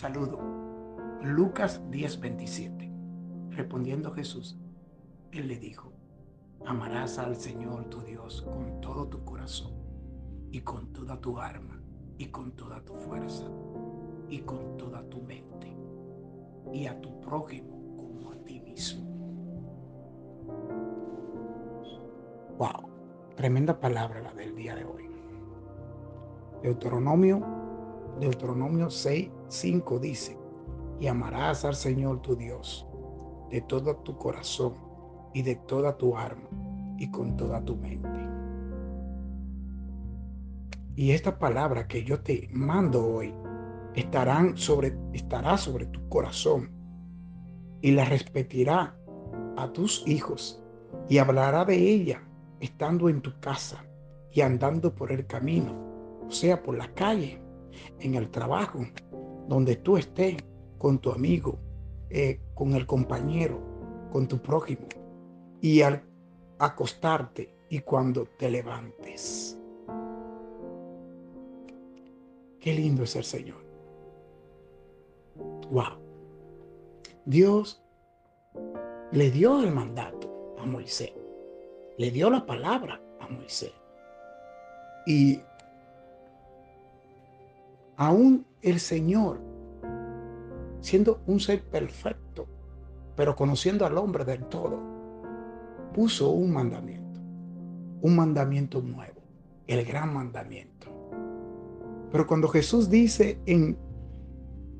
Saludo. Lucas 10:27. Respondiendo Jesús, Él le dijo, amarás al Señor tu Dios con todo tu corazón y con toda tu alma y con toda tu fuerza y con toda tu mente y a tu prójimo como a ti mismo. Wow, tremenda palabra la del día de hoy. Deuteronomio, Deuteronomio 6, 5 dice, y amarás al Señor tu Dios de todo tu corazón y de toda tu alma y con toda tu mente. Y esta palabra que yo te mando hoy estarán sobre, estará sobre tu corazón y la respetará a tus hijos y hablará de ella estando en tu casa y andando por el camino, o sea, por la calle, en el trabajo, donde tú estés con tu amigo, eh, con el compañero, con tu prójimo, y al acostarte y cuando te levantes. Qué lindo es el Señor. Wow. Dios le dio el mandato a Moisés. Le dio la palabra a Moisés. Y aún el Señor, siendo un ser perfecto, pero conociendo al hombre del todo, puso un mandamiento, un mandamiento nuevo, el gran mandamiento. Pero cuando Jesús dice en,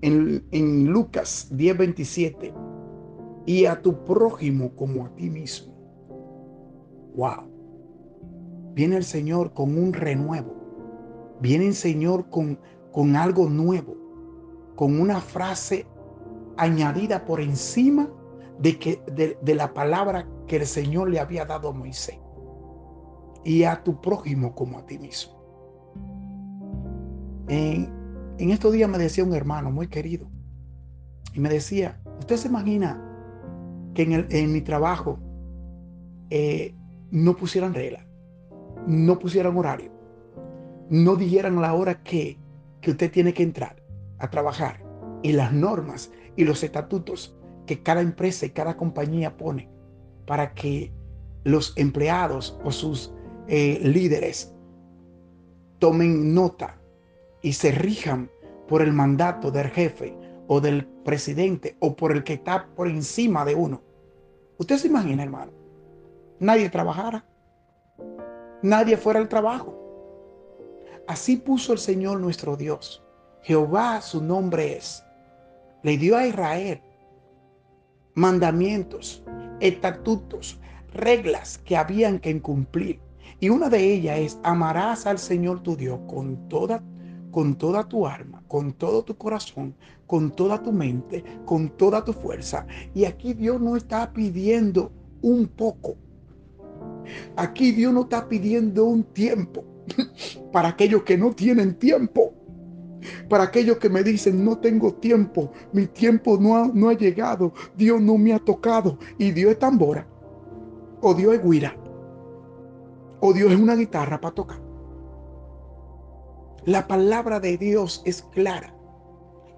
en, Lucas 10:27, y a tu prójimo como a ti mismo, wow, viene el Señor con un renuevo, viene el Señor con, con algo nuevo, con una frase añadida por encima de, que, de, la palabra que el Señor le había dado a Moisés. Y a tu prójimo como a ti mismo. En, estos días me decía un hermano muy querido, y me decía, ¿usted se imagina que en, el, en mi trabajo eh, no pusieran regla, no pusieran horario, no dijeran la hora que, que usted tiene que entrar a trabajar y las normas y los estatutos que cada empresa y cada compañía pone para que los empleados o sus eh, líderes tomen nota y se rijan por el mandato del jefe o del presidente o por el que está por encima de uno. Usted se imagina, hermano, nadie trabajara, nadie fuera al trabajo. Así puso el Señor nuestro Dios. Jehová su nombre es. Le dio a Israel mandamientos, estatutos, reglas que habían que cumplir. Y una de ellas es amarás al Señor tu Dios con toda con toda tu alma, con todo tu corazón, con toda tu mente, con toda tu fuerza. Y aquí Dios no está pidiendo un poco. Aquí Dios no está pidiendo un tiempo para aquellos que no tienen tiempo. Para aquellos que me dicen, no tengo tiempo, mi tiempo no ha, no ha llegado, Dios no me ha tocado. Y Dios es tambora, o Dios es guira, o Dios es una guitarra para tocar. La palabra de Dios es clara.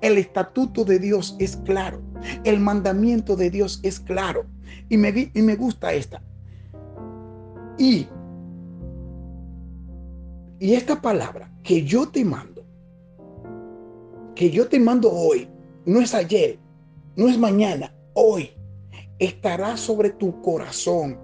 El estatuto de Dios es claro. El mandamiento de Dios es claro. Y me, y me gusta esta. Y, y esta palabra que yo te mando, que yo te mando hoy, no es ayer, no es mañana, hoy, estará sobre tu corazón.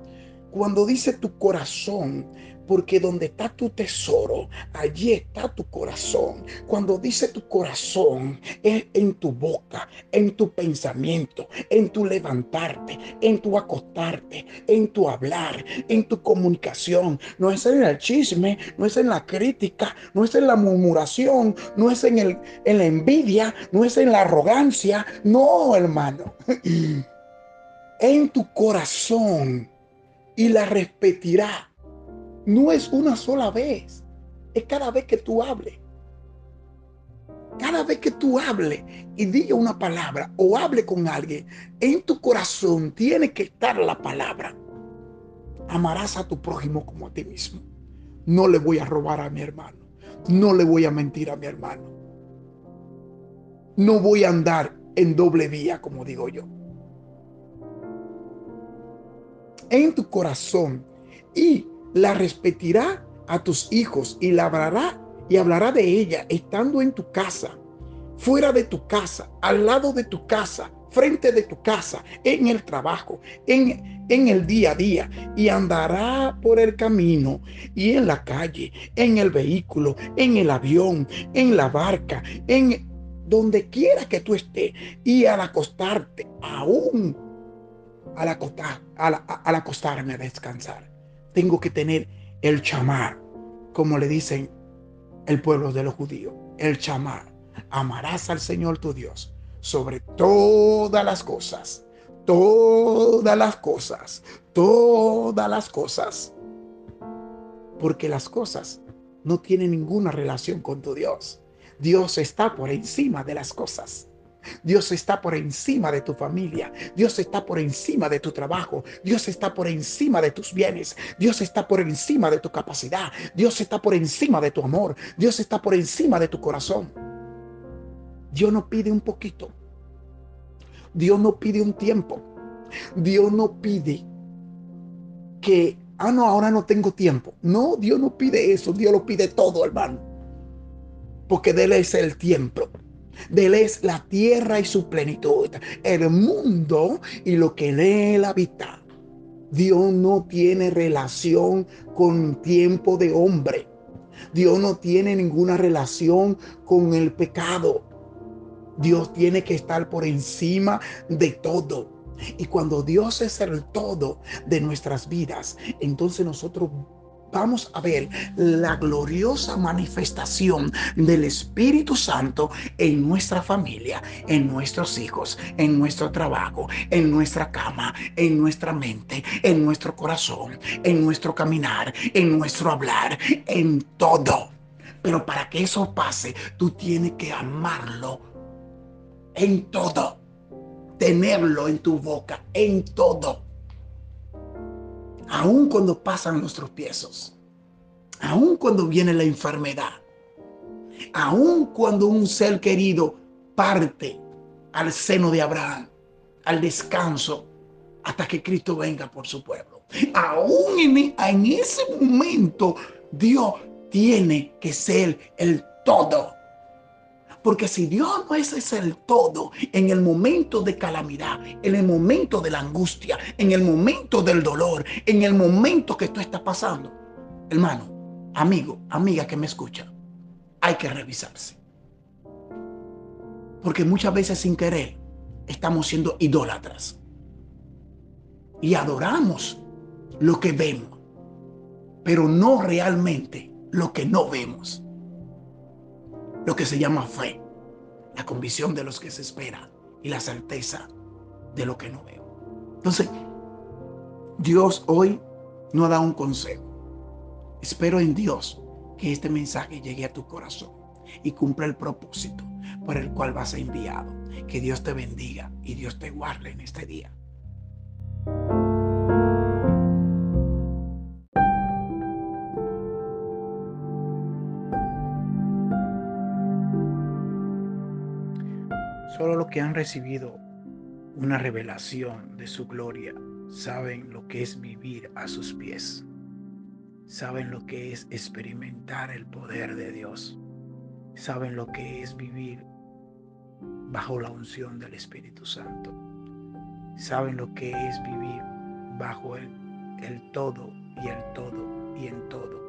Cuando dice tu corazón, porque donde está tu tesoro, allí está tu corazón. Cuando dice tu corazón, es en tu boca, en tu pensamiento, en tu levantarte, en tu acostarte, en tu hablar, en tu comunicación. No es en el chisme, no es en la crítica, no es en la murmuración, no es en, el, la envidia, no es en la arrogancia. No, hermano. En tu corazón y la repetirá no es una sola vez, es cada vez que tú hables. Cada vez que tú hables y diga una palabra o hable con alguien, en tu corazón tiene que estar la palabra. Amarás a tu prójimo como a ti mismo. No le voy a robar a mi hermano. No le voy a mentir a mi hermano. no voy a andar en doble vía, como digo yo. En tu corazón y la respetará a tus hijos y la hablará y hablará de ella estando en tu casa, fuera de tu casa, al lado de tu casa, frente de tu casa, en el trabajo, en, en el día a día, y andará por el camino y en la calle, en el vehículo, en el avión, en la barca, en donde quiera que tú estés, y al acostarte, aún al, acostar, al acostarme a descansar, tengo que tener el chamar, como le dicen el pueblo de los judíos, el chamar. Amarás al Señor tu Dios sobre todas las cosas, todas las cosas, todas las cosas. Porque las cosas no tienen ninguna relación con tu Dios. Dios está por encima de las cosas. Dios está por encima de tu familia. Dios está por encima de tu trabajo. Dios está por encima de tus bienes. Dios está por encima de tu capacidad. Dios está por encima de tu amor. Dios está por encima de tu corazón. Dios no pide un poquito. Dios no pide un tiempo. Dios no pide que, ah, no, ahora no tengo tiempo. No, Dios no pide eso. Dios lo pide todo, hermano. Porque de Él es el tiempo. De Él es la tierra y su plenitud, el mundo y lo que en Él habita. Dios no tiene relación con tiempo de hombre. Dios no tiene ninguna relación con el pecado. Dios tiene que estar por encima de todo. Y cuando Dios es el todo de nuestras vidas, entonces nosotros vamos a ver la gloriosa manifestación del Espíritu Santo en nuestra familia, en nuestros hijos, en nuestro trabajo, en nuestra cama, en nuestra mente, en nuestro corazón, en nuestro caminar, en nuestro hablar, en todo. Pero para que eso pase, tú tienes que amarlo en todo. Tenerlo en tu boca, en todo aun cuando pasan los tropiezos, aun cuando viene la enfermedad, aun cuando un ser querido parte al seno de Abraham, al descanso, hasta que Cristo venga por su pueblo. Aún en, en ese momento, Dios tiene que ser el todo. Porque si Dios no es el todo en el momento de calamidad, en el momento de la angustia, en el momento del dolor, en el momento que tú estás pasando, hermano, amigo, amiga que me escucha, hay que revisarse. Porque muchas veces sin querer estamos siendo idólatras y adoramos lo que vemos, pero no realmente lo que no vemos lo que se llama fe, la convicción de los que se espera y la certeza de lo que no veo. Entonces, Dios hoy no ha dado un consejo. Espero en Dios que este mensaje llegue a tu corazón y cumpla el propósito por el cual vas a enviado. Que Dios te bendiga y Dios te guarde en este día. Que han recibido una revelación de su gloria saben lo que es vivir a sus pies. Saben lo que es experimentar el poder de Dios. Saben lo que es vivir bajo la unción del Espíritu Santo. Saben lo que es vivir bajo el, el todo y el todo y en todo.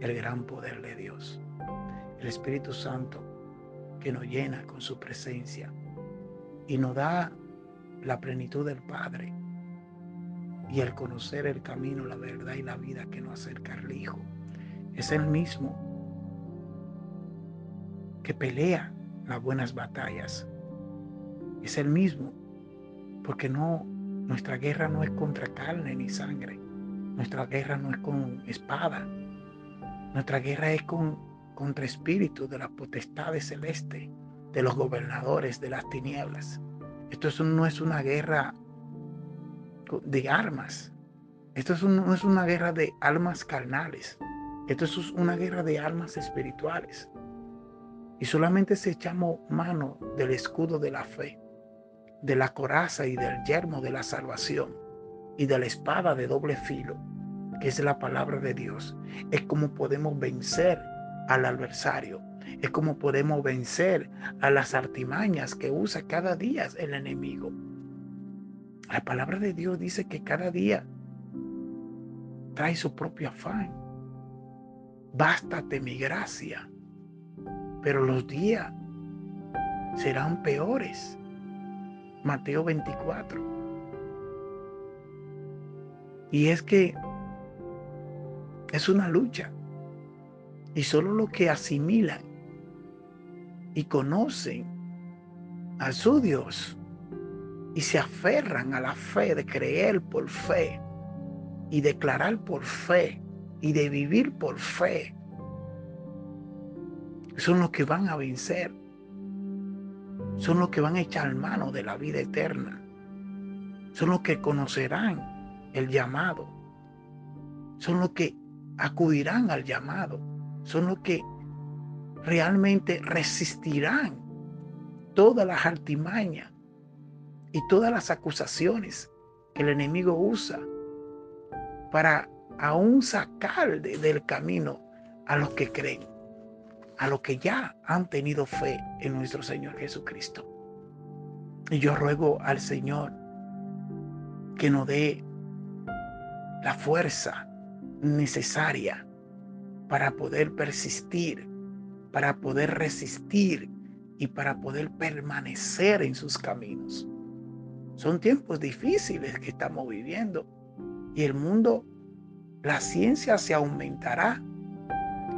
El gran poder de Dios. El Espíritu Santo que nos llena con su presencia y nos da la plenitud del Padre y el conocer el camino, la verdad y la vida que nos acerca al Hijo. Es el mismo que pelea las buenas batallas. Es el mismo porque no nuestra guerra no es contra carne ni sangre. Nuestra guerra no es con espada. Nuestra guerra es con contra espíritus de las potestades celestes, de los gobernadores de las tinieblas. Esto no es una guerra de armas. Esto no es una guerra de almas carnales. Esto es una guerra de almas espirituales. Y solamente si echamos mano del escudo de la fe, de la coraza y del yermo de la salvación y de la espada de doble filo, que es la palabra de Dios, es como podemos vencer al adversario, es como podemos vencer a las artimañas que usa cada día el enemigo. La palabra de Dios dice que cada día trae su propio afán. Bástate mi gracia, pero los días serán peores. Mateo 24. Y es que es una lucha. Y solo los que asimilan y conocen a su Dios y se aferran a la fe de creer por fe y declarar por fe y de vivir por fe, son los que van a vencer, son los que van a echar mano de la vida eterna, son los que conocerán el llamado, son los que acudirán al llamado, son los que realmente resistirán todas las artimañas y todas las acusaciones que el enemigo usa para aún sacar del camino a los que creen, a los que ya han tenido fe en nuestro Señor Jesucristo. Y yo ruego al Señor que nos dé la fuerza necesaria para poder persistir, para poder resistir y para poder permanecer en sus caminos. Son tiempos difíciles que estamos viviendo y el mundo, la ciencia se aumentará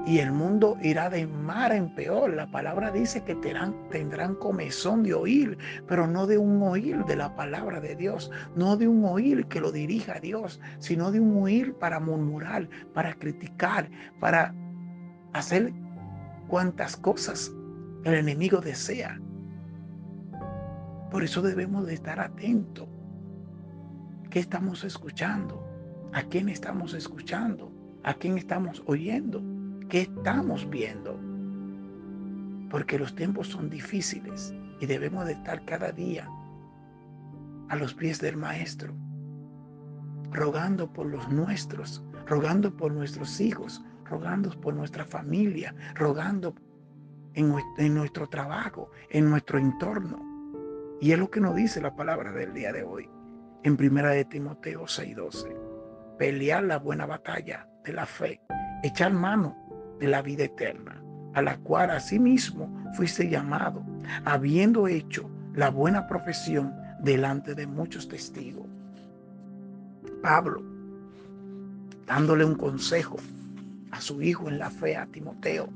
y el mundo irá de mar en peor. La palabra dice que tendrán, comezón de oír, pero no de un oír de la palabra de Dios, no de un oír que lo dirija a Dios, sino de un oír para murmurar, para criticar, para hacer cuantas cosas el enemigo desea. Por eso debemos de estar atentos. ¿Qué estamos escuchando? ¿A quién estamos escuchando? ¿A quién estamos oyendo? ¿Qué estamos viendo? Porque los tiempos son difíciles y debemos de estar cada día a los pies del Maestro, rogando por los nuestros, rogando por nuestros hijos, rogando por nuestra familia, rogando en, nuestro trabajo, en nuestro entorno. Y es lo que nos dice la palabra del día de hoy, en primera de Timoteo 6:12. Pelear la buena batalla de la fe, echar mano de la vida eterna, a la cual asimismo fuiste llamado, habiendo hecho la buena profesión delante de muchos testigos. Pablo, dándole un consejo a su hijo en la fe, a Timoteo,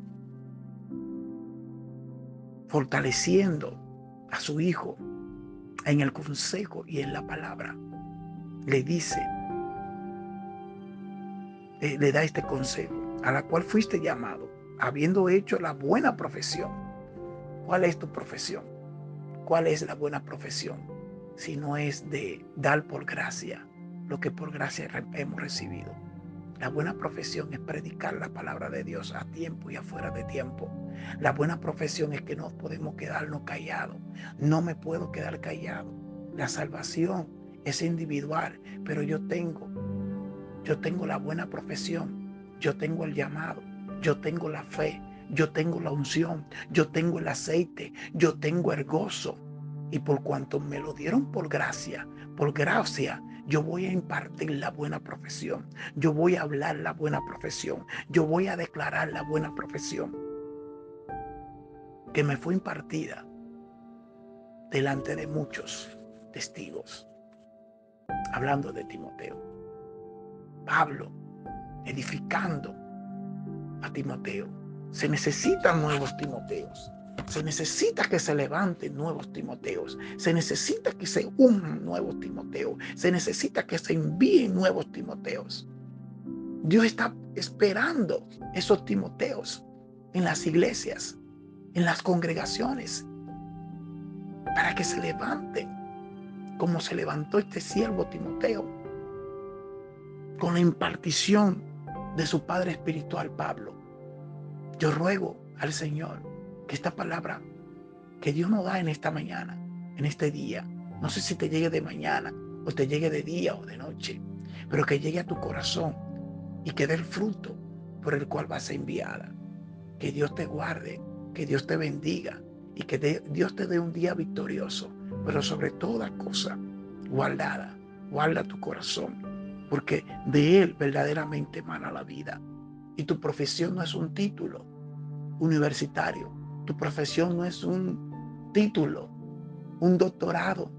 fortaleciendo a su hijo en el consejo y en la palabra. Le dice, eh, le da este consejo, a la cual fuiste llamado, habiendo hecho la buena profesión. ¿Cuál es tu profesión? ¿Cuál es la buena profesión? Si no es de dar por gracia lo que por gracia hemos recibido. La buena profesión es predicar la palabra de Dios a tiempo y afuera de tiempo. La buena profesión es que no podemos quedarnos callados. No me puedo quedar callado. La salvación es individual, pero yo tengo, yo tengo la buena profesión, yo tengo el llamado, yo tengo la fe, yo tengo la unción, yo tengo el aceite, yo tengo el gozo. Y por cuanto me lo dieron por gracia, por gracia, yo voy a impartir la buena profesión. Yo voy a hablar la buena profesión. Yo voy a declarar la buena profesión que me fue impartida delante de muchos testigos. Hablando de Timoteo. Pablo edificando a Timoteo. Se necesitan nuevos Timoteos. Se necesita que se levanten nuevos Timoteos. Se necesita que se unan nuevos Timoteos. Se necesita que se envíen nuevos Timoteos. Dios está esperando esos Timoteos en las iglesias, en las congregaciones, para que se levanten como se levantó este siervo Timoteo, con la impartición de su padre espiritual Pablo. Yo ruego al Señor que esta palabra que Dios nos da en esta mañana, en este día, no sé si te llegue de mañana o te llegue de día o de noche, pero que llegue a tu corazón y que dé el fruto por el cual vas enviada. Que Dios te guarde, que Dios te bendiga y que Dios te dé un día victorioso, pero sobre toda cosa guardada, guarda tu corazón, porque de Él verdaderamente emana la vida. Y tu profesión no es un título universitario, tu profesión no es un título, un doctorado,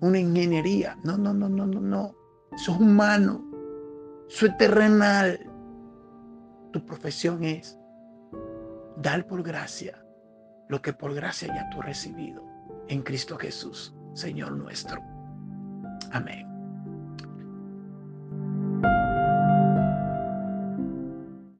una ingeniería. No, no, no, no, no, no. Eso es humano. Eso es terrenal. Tu profesión es dar por gracia lo que por gracia ya tú has recibido en Cristo Jesús, Señor nuestro. Amén.